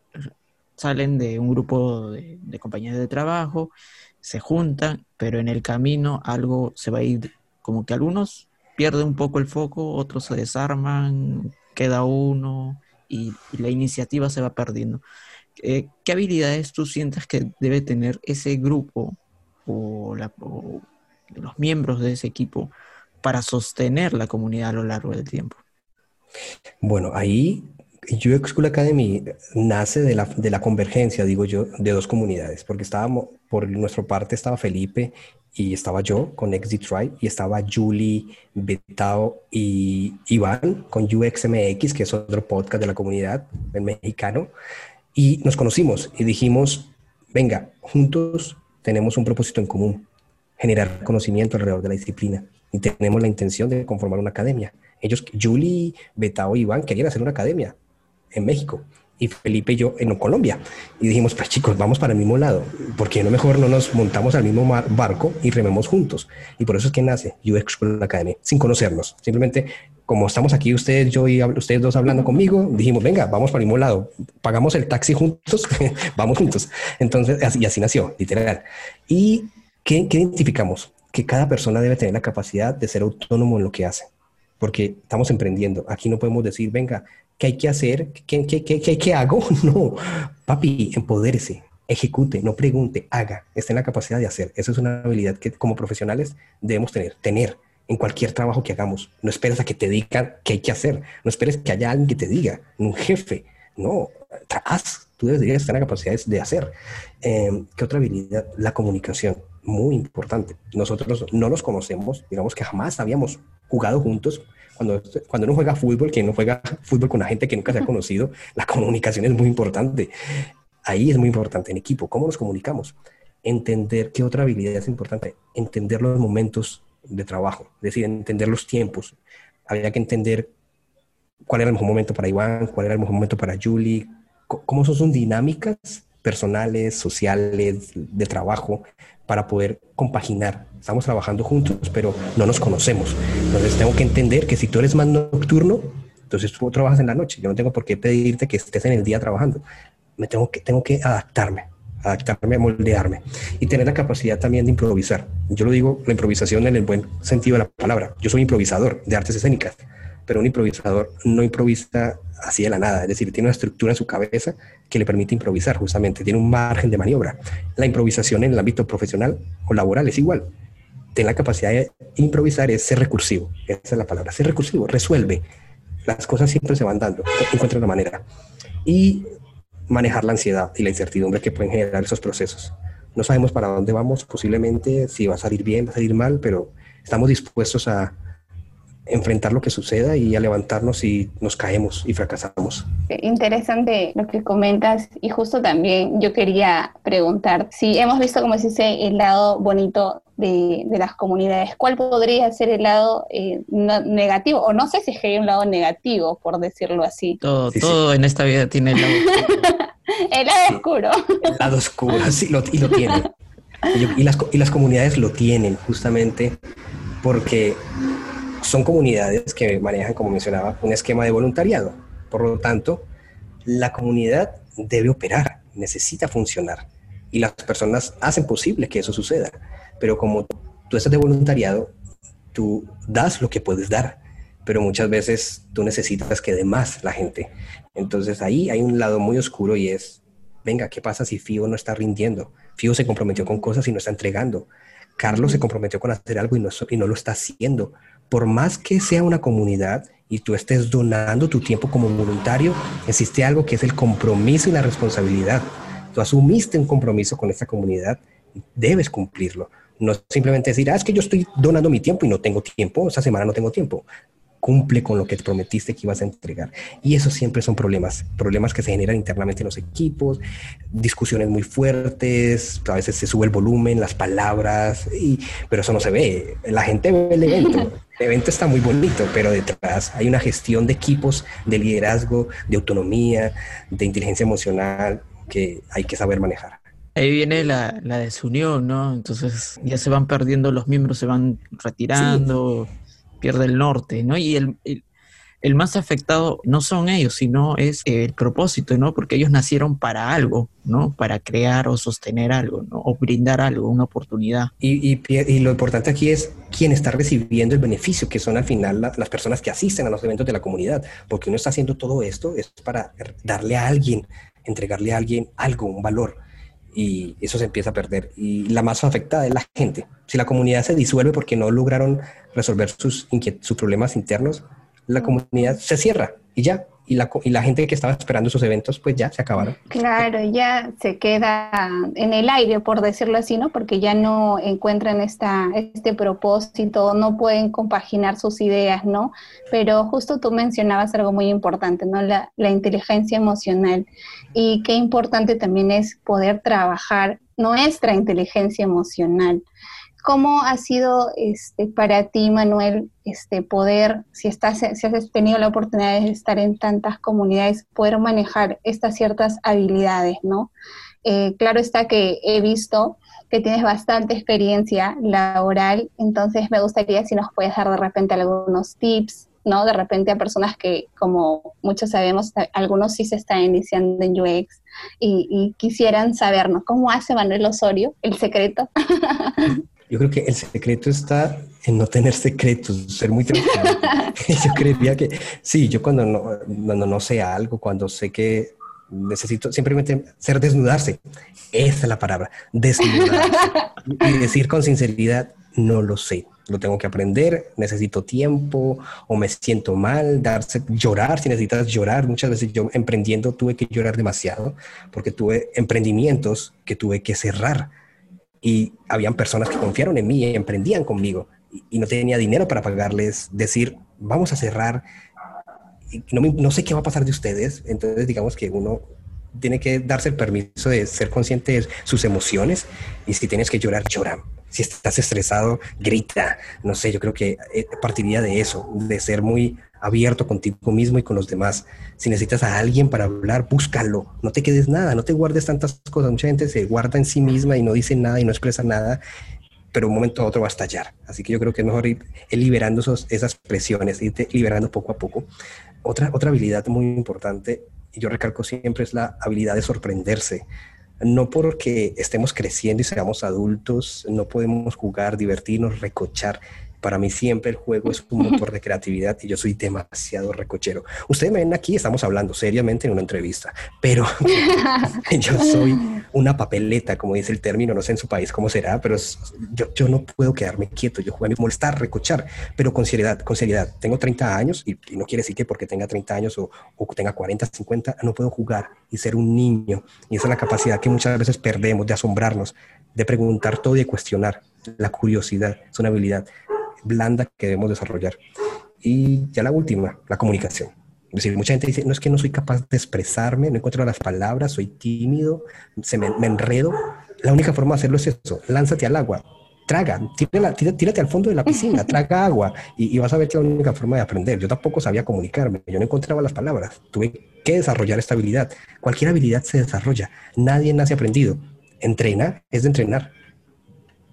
salen de un grupo de, de compañeros de trabajo, se juntan, pero en el camino algo se va a ir, como que algunos pierden un poco el foco, otros se desarman, queda uno y, la iniciativa se va perdiendo. Eh, ¿Qué habilidades tú sientes que debe tener ese grupo o, los miembros de ese equipo para sostener la comunidad a lo largo del tiempo? Bueno, ahí UX School Academy nace de la, de la convergencia, digo yo, de dos comunidades, porque estábamos, por nuestra parte estaba Felipe y estaba yo con Exit Try y estaba Julie, Betao y Iván con UXMX, que es otro podcast de la comunidad, el mexicano, y nos conocimos y dijimos, venga, juntos tenemos un propósito en común, generar conocimiento alrededor de la disciplina y tenemos la intención de conformar una academia. Ellos, Julie, Betao y Iván querían hacer una academia en México y Felipe y yo en Colombia. Y dijimos, pues chicos, vamos para el mismo lado. ¿Por qué no mejor no nos montamos al mismo barco y rememos juntos? Y por eso es que nace UX School Academy, sin conocernos. Simplemente, como estamos aquí ustedes, yo y ustedes dos hablando conmigo, dijimos, venga, vamos para el mismo lado. Pagamos el taxi juntos, vamos juntos. Entonces, y así nació, literal. ¿Y qué, qué identificamos? Que cada persona debe tener la capacidad de ser autónomo en lo que hace porque estamos emprendiendo. Aquí no podemos decir, venga, ¿qué hay que hacer? ¿Qué, qué, qué, qué hago? No, papi, empodérese, ejecute, no pregunte, haga, esté en la capacidad de hacer. Esa es una habilidad que como profesionales debemos tener, tener en cualquier trabajo que hagamos. No esperes a que te digan qué hay que hacer, no esperes que haya alguien que te diga, un jefe, no, haz, tú debes estar en la capacidad de hacer. Em, ¿Qué otra habilidad? La comunicación, muy importante. Nosotros no nos conocemos, digamos que jamás habíamos jugado juntos, cuando, cuando uno juega fútbol, que no juega fútbol con la gente que nunca se ha conocido, la comunicación es muy importante. Ahí es muy importante en equipo, cómo nos comunicamos. Entender qué otra habilidad es importante, entender los momentos de trabajo, es decir, entender los tiempos. Había que entender cuál era el mejor momento para Iván, cuál era el mejor momento para Julie, cómo son sus dinámicas personales, sociales, de trabajo, para poder compaginar. Estamos trabajando juntos, pero no nos conocemos. Entonces tengo que entender que si tú eres más nocturno, entonces tú trabajas en la noche. Yo no tengo por qué pedirte que estés en el día trabajando. Me tengo que, tengo que adaptarme, adaptarme, moldearme y tener la capacidad también de improvisar. Yo lo digo, la improvisación en el buen sentido de la palabra. Yo soy improvisador de artes escénicas, pero un improvisador no improvisa así de la nada, es decir, tiene una estructura en su cabeza que le permite improvisar justamente, tiene un margen de maniobra. La improvisación en el ámbito profesional o laboral es igual. Tener la capacidad de improvisar es ser recursivo, esa es la palabra, ser recursivo, resuelve. Las cosas siempre se van dando, encuentra una manera. Y manejar la ansiedad y la incertidumbre que pueden generar esos procesos. No sabemos para dónde vamos, posiblemente si va a salir bien, va a salir mal, pero estamos dispuestos a, enfrentar lo que suceda y a levantarnos y nos caemos y fracasamos. Interesante lo que comentas y justo también yo quería preguntar si hemos visto, como se dice, el lado bonito de, las comunidades, ¿cuál podría ser el lado eh, negativo? O no sé si es que hay un lado negativo, por decirlo así. Todo, todo en esta vida tiene el lado oscuro. el lado oscuro. El lado oscuro, sí, lo, y lo tiene. y, las, y las comunidades lo tienen justamente porque son comunidades que manejan, como mencionaba, un esquema de voluntariado. Por lo tanto, la comunidad debe operar, necesita funcionar y las personas hacen posible que eso suceda. Pero como tú estás de voluntariado, tú das lo que puedes dar, pero muchas veces tú necesitas que dé más la gente. Entonces ahí hay un lado muy oscuro y es, venga, ¿qué pasa si FIO no está rindiendo? FIO se comprometió con cosas y no está entregando. Carlos se comprometió con hacer algo y no, y no lo está haciendo por más que sea una comunidad y tú estés donando tu tiempo como voluntario, existe algo que es el compromiso y la responsabilidad. Tú asumiste un compromiso con esta comunidad, debes cumplirlo. No simplemente decir, ah, es que yo estoy donando mi tiempo y no tengo tiempo, esta semana no tengo tiempo cumple con lo que te prometiste que ibas a entregar. Y eso siempre son problemas, problemas que se generan internamente en los equipos, discusiones muy fuertes, a veces se sube el volumen, las palabras, y, pero eso no se ve. La gente ve el evento. El evento está muy bonito, pero detrás hay una gestión de equipos, de liderazgo, de autonomía, de inteligencia emocional que hay que saber manejar. Ahí viene la, la, desunión, ¿no? Entonces ya se van perdiendo los miembros, se van retirando, pierde el norte, ¿no? Y el, el más afectado no son ellos, sino es el propósito, ¿no? Porque ellos nacieron para algo, ¿no? Para crear o sostener algo, ¿no? O brindar algo, una oportunidad. Y, y, lo importante aquí es quién está recibiendo el beneficio, que son al final las personas que asisten a los eventos de la comunidad, porque uno está haciendo todo esto es para darle a alguien, entregarle a alguien algo, un valor y eso se empieza a perder. Y la más afectada es la gente. Si la comunidad se disuelve porque no lograron resolver sus, sus problemas internos, la comunidad se cierra y ya. Y la, y la gente que estaba esperando esos eventos, pues ya se acabaron. Claro, ya se queda en el aire, por decirlo así, ¿no? Porque ya no encuentran esta, este propósito, no pueden compaginar sus ideas, ¿no? Pero justo tú mencionabas algo muy importante, ¿no? La, la inteligencia emocional. Y qué importante también es poder trabajar nuestra inteligencia emocional. ¿Cómo ha sido este, para ti, Manuel, este, poder, si, estás, si has tenido la oportunidad de estar en tantas comunidades, poder manejar estas ciertas habilidades, ¿no? Eh, claro está que he visto que tienes bastante experiencia laboral, entonces me gustaría si nos puedes dar de repente algunos tips, ¿no? De repente a personas que, como muchos sabemos, algunos sí se están iniciando en UX y, y quisieran sabernos cómo hace Manuel Osorio, el secreto. Yo creo que el secreto está en no tener secretos, ser muy tranquilo. yo creería que sí, yo cuando no, cuando no sé algo, cuando sé que necesito simplemente ser desnudarse, esa es la palabra, desnudarse. y decir con sinceridad, no lo sé, lo tengo que aprender, necesito tiempo o me siento mal, darse, llorar, si necesitas llorar. Muchas veces yo emprendiendo tuve que llorar demasiado porque tuve emprendimientos que tuve que cerrar y habían personas que confiaron en mí y emprendían conmigo y, no tenía dinero para pagarles, decir, vamos a cerrar, y no, no sé qué va a pasar de ustedes, entonces digamos que uno tiene que darse el permiso de ser consciente de sus emociones y si tienes que llorar, llora. Si estás estresado, grita. No sé, yo creo que eh, partiría de eso, de ser muy abierto contigo mismo y con los demás. Si necesitas a alguien para hablar, búscalo. No te quedes nada, no te guardes tantas cosas. Mucha gente se guarda en sí misma y no dice nada y no expresa nada, pero un momento a otro va a estallar. Así que yo creo que es mejor ir, liberando esas presiones, ir liberando poco a poco. Otra, otra habilidad muy importante, y yo recalco siempre, es la habilidad de sorprenderse no porque estemos creciendo y seamos adultos, no podemos jugar, divertirnos, recochar para mí siempre el juego es un motor de creatividad y yo soy demasiado recochero. Ustedes me ven aquí, estamos hablando seriamente en una entrevista, pero yo soy una papeleta, como dice el término, no sé en su país cómo será, pero yo, yo no puedo quedarme quieto, yo juego a molestar, recochar, pero con seriedad, con seriedad. Tengo 30 años y, no quiere decir que porque tenga 30 años o, o tenga 40, 50, no puedo jugar y ser un niño. Y esa es la capacidad que muchas veces perdemos de asombrarnos, de preguntar todo y de cuestionar. La curiosidad es una habilidad blanda que debemos desarrollar. Y ya la última, la comunicación. Es decir, mucha gente dice, no es que no soy capaz de expresarme, no encuentro las palabras, soy tímido, se me, enredo. La única forma de hacerlo es eso, lánzate al agua, traga, tírate, tírate al fondo de la piscina, traga agua y, y, vas a ver que es la única forma de aprender. Yo tampoco sabía comunicarme, yo no encontraba las palabras, tuve que desarrollar esta habilidad. Cualquier habilidad se desarrolla, nadie nace aprendido. Entrena es de entrenar.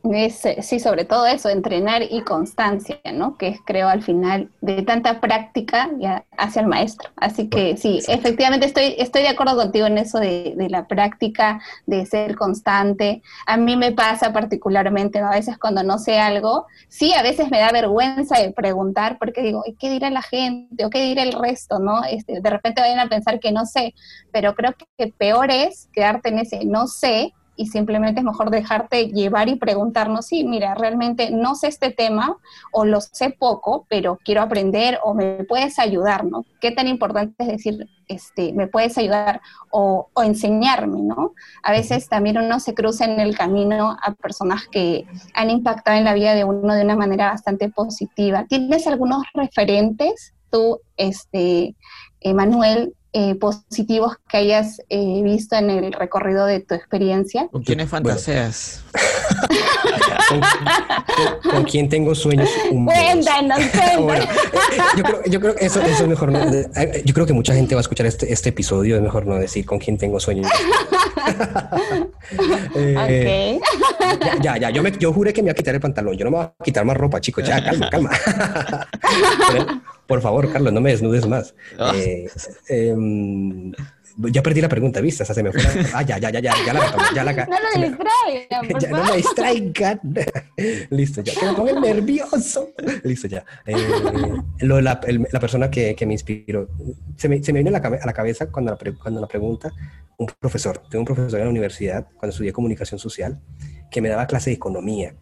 Eh, sí, sobre todo eso, entrenar y constancia, ¿no? Que es, creo, al final de tanta práctica ya hacia el maestro. Así que sí, efectivamente estoy, estoy de acuerdo contigo en eso de, la práctica, de ser constante. A mí me pasa particularmente, a veces cuando no sé algo, sí, a veces me da vergüenza de preguntar porque digo, ¿qué dirá la gente? ¿O qué dirá el resto? ¿No? Este, de repente vayan a pensar que no sé, pero creo que peor es quedarte en ese no sé y simplemente es mejor dejarte llevar y preguntarnos, sí, mira, realmente no sé este tema o lo sé poco, pero quiero aprender o me puedes ayudar, ¿no? Qué tan importante es decir, este, me puedes ayudar o, o enseñarme, ¿no? A veces también uno se cruza en el camino a personas que han impactado en la vida de uno de una manera bastante positiva. ¿Tienes algunos referentes tú, este, Emanuel, eh, positivos que hayas eh, visto en el recorrido de tu experiencia? ¿Con quiénes fantaseas? ¿Con, quién tengo sueños Cuéntanos, cuéntanos. yo, creo, yo creo que eso, eso, es mejor. No, yo creo que mucha gente va a escuchar este, este episodio. Es mejor no decir con quién tengo sueños. Eh, ya, ya, yo, me, yo juré que me iba a quitar el pantalón. Yo no me voy a quitar más ropa, chicos. Ya, calma, calma. Por favor, Carlos, no me desnudes más. Ah. Eh, em, ya perdí la pregunta, ¿viste? se me fue Ah, ya, ya, ya, ya, ya la ya la No lo distraigan, ya, No me distraigan. Listo, ya. Que me pongo nervioso. Listo, ya. Eh, lo, la, la, persona que, que, me inspiró. Se me, se me a la, a la cabeza cuando la, cuando la pregunta un profesor. Tengo un profesor en la universidad, cuando estudié comunicación social, que me daba clase de economía.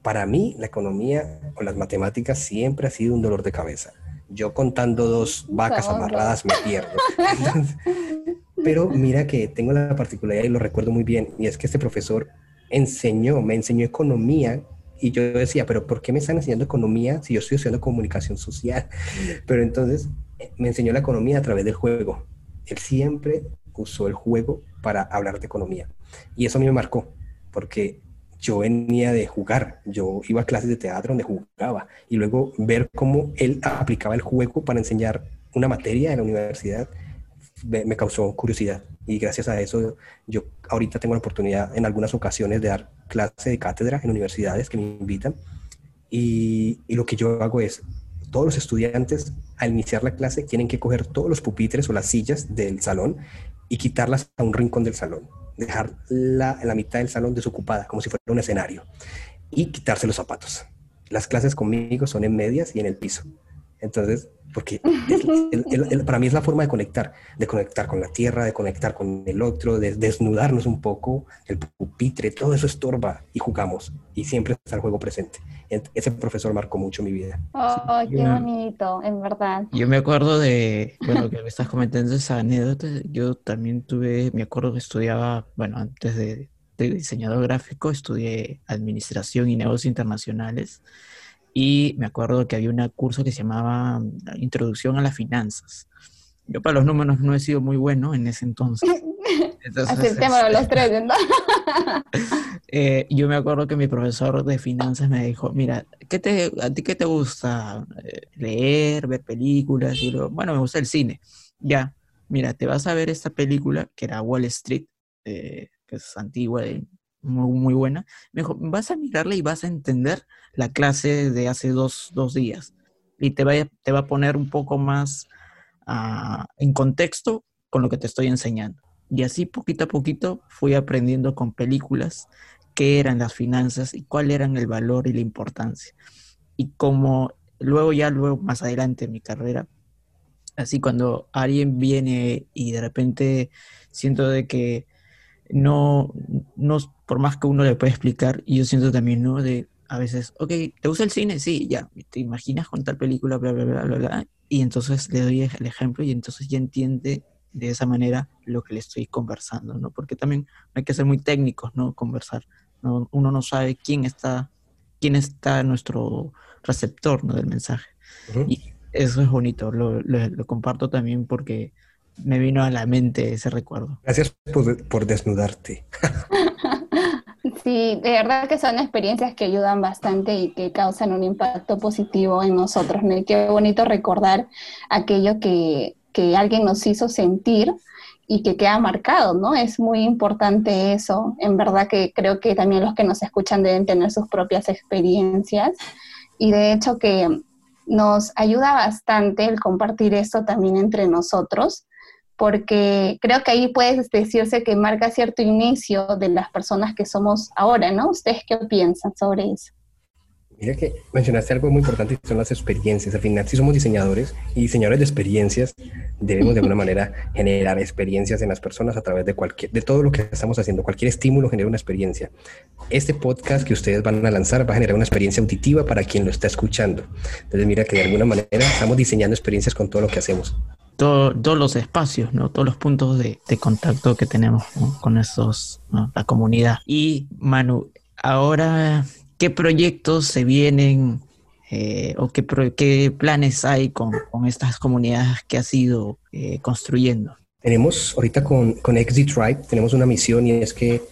Para mí, la economía o las matemáticas siempre ha sido un dolor de cabeza. Yo contando dos vacas amarradas me pierdo. pero mira que tengo la particularidad y lo recuerdo muy bien, y es que este profesor enseñó, me enseñó economía y yo decía, pero ¿por qué me están enseñando economía si yo estoy estudiando comunicación social? Pero entonces eh, me enseñó la economía a través del juego. Él siempre usó el juego para hablar de economía. Y eso a mí me marcó, porque yo venía de jugar, yo iba a clases de teatro donde jugaba y luego ver cómo él aplicaba el juego para enseñar una materia en la universidad me, causó curiosidad y gracias a eso yo ahorita tengo la oportunidad en algunas ocasiones de dar clase de cátedra en universidades que me invitan y, y lo que yo hago es todos los estudiantes al iniciar la clase tienen que coger todos los pupitres o las sillas del salón y quitarlas a un rincón del salón dejar la, la mitad del salón desocupada, como si fuera un escenario, y quitarse los zapatos. Las clases conmigo son en medias y en el piso. Entonces, porque para mí es la forma de conectar, de conectar con la tierra, de conectar con el otro, de desnudarnos un poco, el pupitre, todo eso estorba y jugamos y siempre está el juego presente. Ese profesor marcó mucho mi vida. Oh, qué bonito, en verdad. Yo me acuerdo de, bueno, que me estás comentando esa anécdota, yo también tuve, me acuerdo que estudiaba, bueno, antes de, de diseñador gráfico, estudié administración y negocios internacionales y me acuerdo que había un curso que se llamaba Introducción a las Finanzas. Yo para los números no he sido muy bueno en ese entonces. Aceptémoslo los tres, ¿no? eh, yo me acuerdo que mi profesor de finanzas me dijo, mira, ¿qué te, ¿a ti qué te gusta? Eh, leer, ver películas. Y luego, bueno, me gusta el cine. Ya, mira, te vas a ver esta película que era Wall Street, eh, que es antigua, y muy, muy buena. Me vas a mirarla y vas a entender la clase de hace dos, dos días. Y te va, te va a poner un poco más uh, en contexto con lo que te estoy enseñando. Y así poquito a poquito fui aprendiendo con películas qué eran las finanzas y cuál eran el valor y la importancia. Y como luego ya luego más adelante en mi carrera, así cuando alguien viene y de repente siento de que no, no, por más que uno le pueda explicar, y yo siento también, ¿no? De a veces, ok, ¿te gusta el cine? Sí, ya, ¿te imaginas con tal película, bla, bla, bla, bla, bla? Y entonces le doy el ejemplo y entonces ya entiende de esa manera lo que le estoy conversando, ¿no? Porque también hay que ser muy técnicos, ¿no? Conversar. ¿no? Uno no sabe quién está, quién está nuestro receptor, ¿no? Del mensaje. Y eso es bonito, lo, lo comparto también porque me vino a la mente ese recuerdo. Gracias por, desnudarte. Sí, de verdad que son experiencias que ayudan bastante y que causan un impacto positivo en nosotros. Qué bonito recordar aquello que, que alguien nos hizo sentir y que queda marcado, ¿no? Es muy importante eso. En verdad que creo que también los que nos escuchan deben tener sus propias experiencias y de hecho que nos ayuda bastante el compartir esto también entre nosotros porque creo que ahí puede decirse que marca cierto inicio de las personas que somos ahora, ¿no? ¿Ustedes qué piensan sobre eso? Mira que mencionaste algo muy importante, que son las experiencias. Al final, si somos diseñadores y diseñadores de experiencias, debemos de alguna manera generar experiencias en las personas a través de cualquier, de todo lo que estamos haciendo. Cualquier estímulo genera una experiencia. Este podcast que ustedes van a lanzar va a generar una experiencia auditiva para quien lo está escuchando. Entonces, mira que de alguna manera estamos diseñando experiencias con todo lo que hacemos todos los espacios, ¿no? todos los puntos de, contacto que tenemos con esos, la comunidad. Y Manu, ahora, ¿qué proyectos se vienen eh, o qué, qué, planes hay con, estas comunidades que has ido eh, construyendo? Tenemos ahorita con, con XD Tribe, tenemos una misión y es que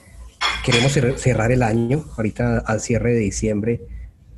queremos cerrar el año, ahorita al cierre de diciembre,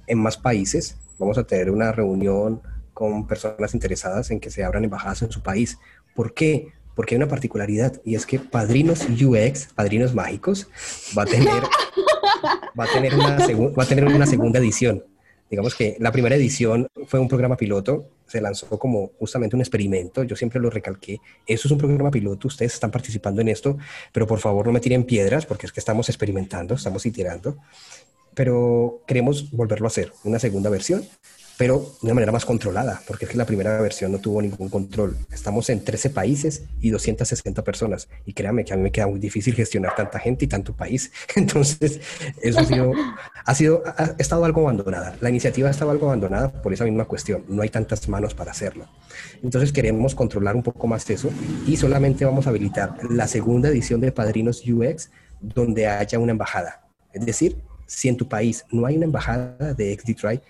en más países. Vamos a tener una reunión con personas interesadas en que se abran embajadas en su país. ¿Por qué? porque hay una particularidad y es que Padrinos UX, Padrinos Mágicos, va a tener, va a tener, una, va a tener una segunda edición. Digamos que la primera edición fue un programa piloto, se lanzó como justamente un experimento, yo siempre lo recalqué, eso es un programa piloto, ustedes están participando en esto, pero por favor no me tiren piedras porque es que estamos experimentando, estamos iterando, pero queremos volverlo a hacer, una segunda versión pero de una manera más controlada, porque es que la primera versión no tuvo ningún control. Estamos en 13 países y 260 personas, y créanme que a mí me queda muy difícil gestionar tanta gente y tanto país. Entonces, eso ha sido, ha sido, ha estado algo abandonada. La iniciativa ha estado algo abandonada por esa misma cuestión. No hay tantas manos para hacerlo. Entonces, queremos controlar un poco más eso y solamente vamos a habilitar la segunda edición de Padrinos UX donde haya una embajada. Es decir, si en tu país no hay una embajada de XDTry,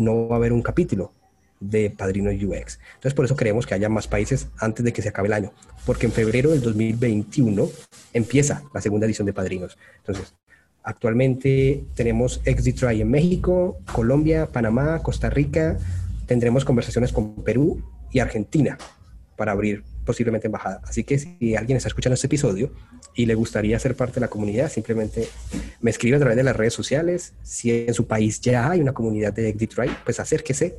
no va a haber un capítulo de Padrino UX. Entonces, por eso queremos que haya más países antes de que se acabe el año, porque en febrero del 2021 empieza la segunda edición de Padrinos. Entonces, actualmente tenemos XDTry en México, Colombia, Panamá, Costa Rica, tendremos conversaciones con Perú y Argentina para abrir posiblemente embajada. Así que si alguien está escuchando este episodio y le gustaría ser parte de la comunidad, simplemente me escribe a través de las redes sociales. Si en su país ya hay una comunidad de Detroit, pues acérquese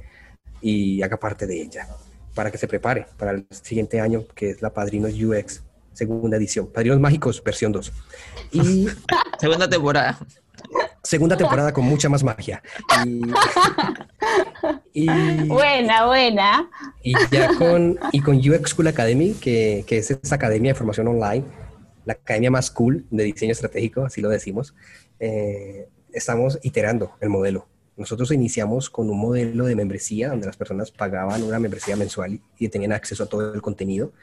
y haga parte de ella para que se prepare para el siguiente año, que es la Padrinos UX, segunda edición. Padrinos Mágicos, versión 2. Y segunda temporada. Segunda temporada con mucha más magia. Y, buena, buena. Y ya con, y con UX School Academy, que, que es esa academia de formación online, la academia más cool de diseño estratégico, así lo decimos, eh, estamos iterando el modelo. Nosotros iniciamos con un modelo de membresía donde las personas pagaban una membresía mensual y tenían acceso a todo el contenido.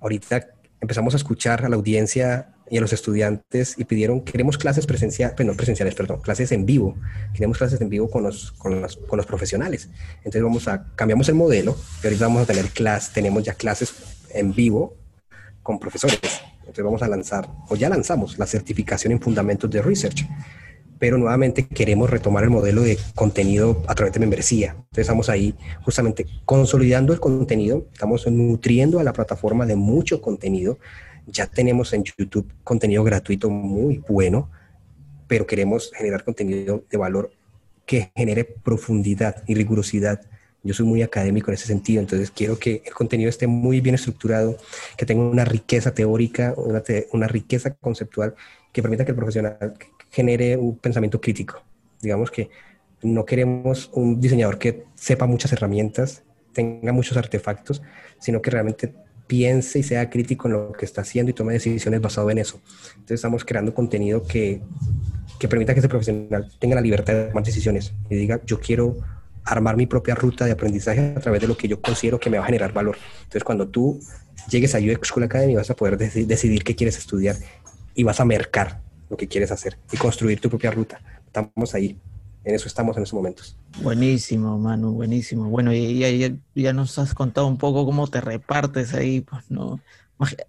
Ahorita empezamos a escuchar a la audiencia y a los estudiantes y pidieron, queremos clases presenciales, no presenciales, perdón, clases en vivo, queremos clases en vivo con los, con los, con los profesionales. Entonces vamos a, cambiamos el modelo y ahorita vamos a tener clases, tenemos ya clases en vivo con profesores. Entonces vamos a lanzar, o ya lanzamos, la certificación en fundamentos de research pero nuevamente queremos retomar el modelo de contenido a través de membresía. Entonces estamos ahí justamente consolidando el contenido, estamos nutriendo a la plataforma de mucho contenido. Ya tenemos en YouTube contenido gratuito muy bueno, pero queremos generar contenido de valor que genere profundidad y rigurosidad. Yo soy muy académico en ese sentido, entonces quiero que el contenido esté muy bien estructurado, que tenga una riqueza teórica, una, una riqueza conceptual que permita que el profesional genere un pensamiento crítico. Digamos que no queremos un diseñador que sepa muchas herramientas, tenga muchos artefactos, sino que realmente piense y sea crítico en lo que está haciendo y tome decisiones basado en eso. Entonces estamos creando contenido que, que permita que ese profesional tenga la libertad de tomar decisiones y diga, yo quiero armar mi propia ruta de aprendizaje a través de lo que yo considero que me va a generar valor. Entonces cuando tú llegues a UX School Academy vas a poder decidir qué quieres estudiar y vas a mercar lo que quieres hacer y construir tu propia ruta. Estamos ahí, en eso estamos en estos momentos. Buenísimo, Manu, buenísimo. Bueno, y, ya, nos has contado un poco cómo te repartes ahí, pues no.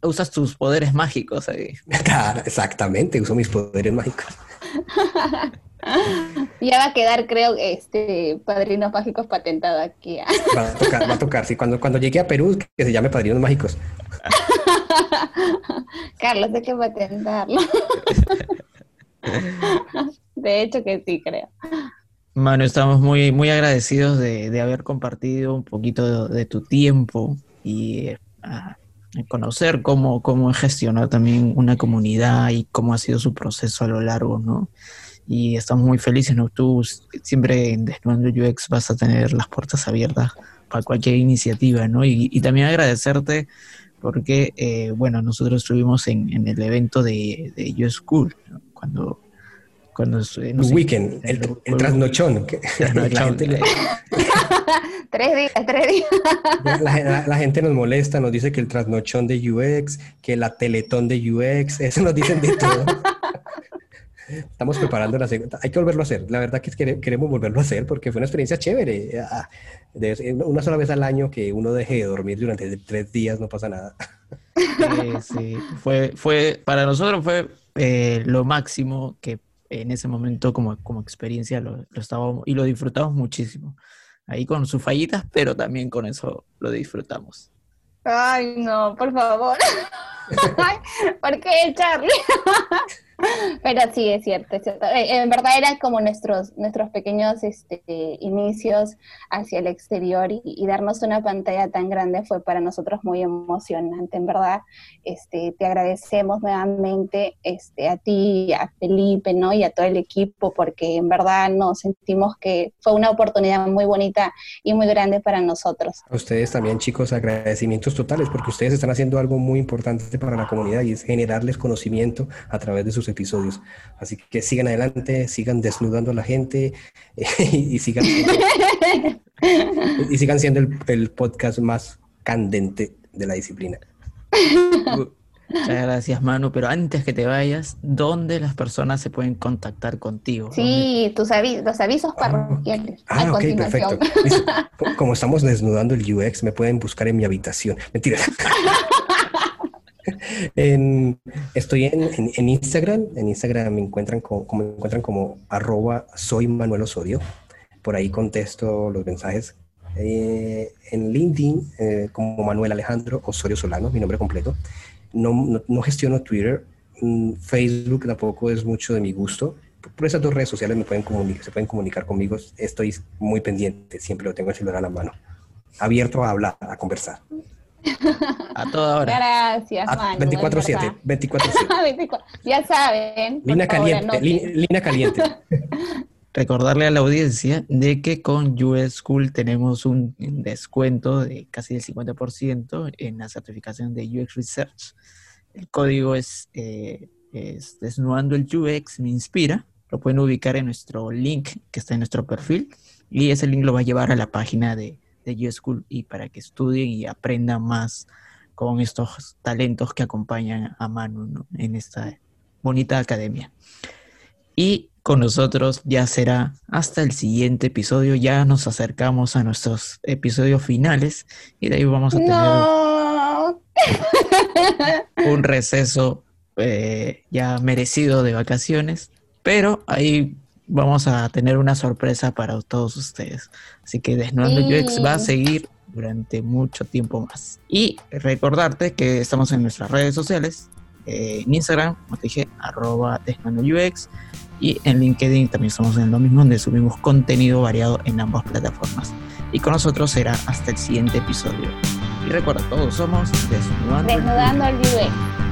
Usas tus poderes mágicos ahí. Claro, exactamente, uso mis poderes mágicos. ya va a quedar, creo, este Padrinos Mágicos patentado aquí. va a tocar, va a tocar, sí. Cuando, cuando llegue a Perú, que se llame Padrinos Mágicos. Carlos, hay que patentarlo. de hecho que sí, creo. Manu, estamos muy, muy agradecidos de, haber compartido un poquito de, tu tiempo y eh, conocer cómo, cómo gestionar también una comunidad y cómo ha sido su proceso a lo largo, ¿no? Y estamos muy felices, ¿no? Tú siempre en Desnudando UX vas a tener las puertas abiertas para cualquier iniciativa, ¿no? Y, y también agradecerte porque, eh, bueno, nosotros estuvimos en, en, el evento de, de You School, cuando... cuando eh, no weekend, el, el, trasnochón. tres días, tres días. La, la, gente nos molesta, nos dice que el trasnochón de UX, que la teletón de UX, eso nos dicen de todo. Estamos preparando la segunda. Hay que volverlo a hacer. La verdad que queremos volverlo a hacer porque fue una experiencia chévere. Ah, una sola vez al año que uno deje de dormir durante tres días, no pasa nada. Sí, Fue, fue, para nosotros fue eh, lo máximo que en ese momento como, como experiencia lo, lo estábamos y lo disfrutamos muchísimo. Ahí con sus fallitas, pero también con eso lo disfrutamos. Ay, no, por favor. ¿Por qué, Charlie? Pero sí, es cierto, es cierto. Eh, en verdad eran como nuestros, nuestros pequeños este, inicios hacia el exterior y, darnos una pantalla tan grande fue para nosotros muy emocionante, en verdad. Este, te agradecemos nuevamente este, a ti, a Felipe, ¿no? Y a todo el equipo, porque en verdad nos sentimos que fue una oportunidad muy bonita y muy grande para nosotros. A ustedes también, chicos, agradecimientos totales, porque ustedes están haciendo algo muy importante para la comunidad y es generarles conocimiento a través de sus episodios. Así que sigan adelante, sigan desnudando a la gente y, sigan, y sigan siendo el, podcast más candente de la disciplina. Muchas gracias, Manu. Pero antes que te vayas, ¿dónde las personas se pueden contactar contigo? Sí, tus avisos, los avisos ah, parroquiales. Ah, ok, perfecto. Como estamos desnudando el UX, me pueden buscar en mi habitación. Mentira. estoy en, Instagram. En Instagram me encuentran como, encuentran como arroba soy Manuel Osorio. Por ahí contesto los mensajes. Eh, en LinkedIn eh, como Manuel Alejandro Osorio Solano, mi nombre completo. No, no, gestiono Twitter. Mm, Facebook tampoco es mucho de mi gusto. Por esas dos redes sociales me pueden comunicar, se pueden comunicar conmigo. Estoy muy pendiente, siempre lo tengo el celular a la mano. Abierto a hablar, a conversar. A toda hora. Gracias, 24-7. 24-7. ya saben. Lina caliente. Lina caliente. Recordarle a la audiencia de que con US School tenemos un descuento de casi el 50% en la certificación de UX Research. El código es, eh, es Desnudando el UX Me Inspira. Lo pueden ubicar en nuestro link que está en nuestro perfil y ese link lo va a llevar a la página de, de U-School y para que estudien y aprendan más con estos talentos que acompañan a Manu en esta bonita academia. Y con nosotros ya será hasta el siguiente episodio. Ya nos acercamos a nuestros episodios finales y de ahí vamos a tener un receso eh, ya merecido de vacaciones. Pero ahí vamos a tener una sorpresa para todos ustedes. Así que Desnudando UX va a seguir durante mucho tiempo más. Y recordarte que estamos en nuestras redes sociales, eh, en Instagram, como te dije, arroba UX, y en LinkedIn también estamos en lo mismo, donde subimos contenido variado en ambas plataformas. Y con nosotros será hasta el siguiente episodio. Y recuerda, todos somos Desnudando, Desnudando el UX.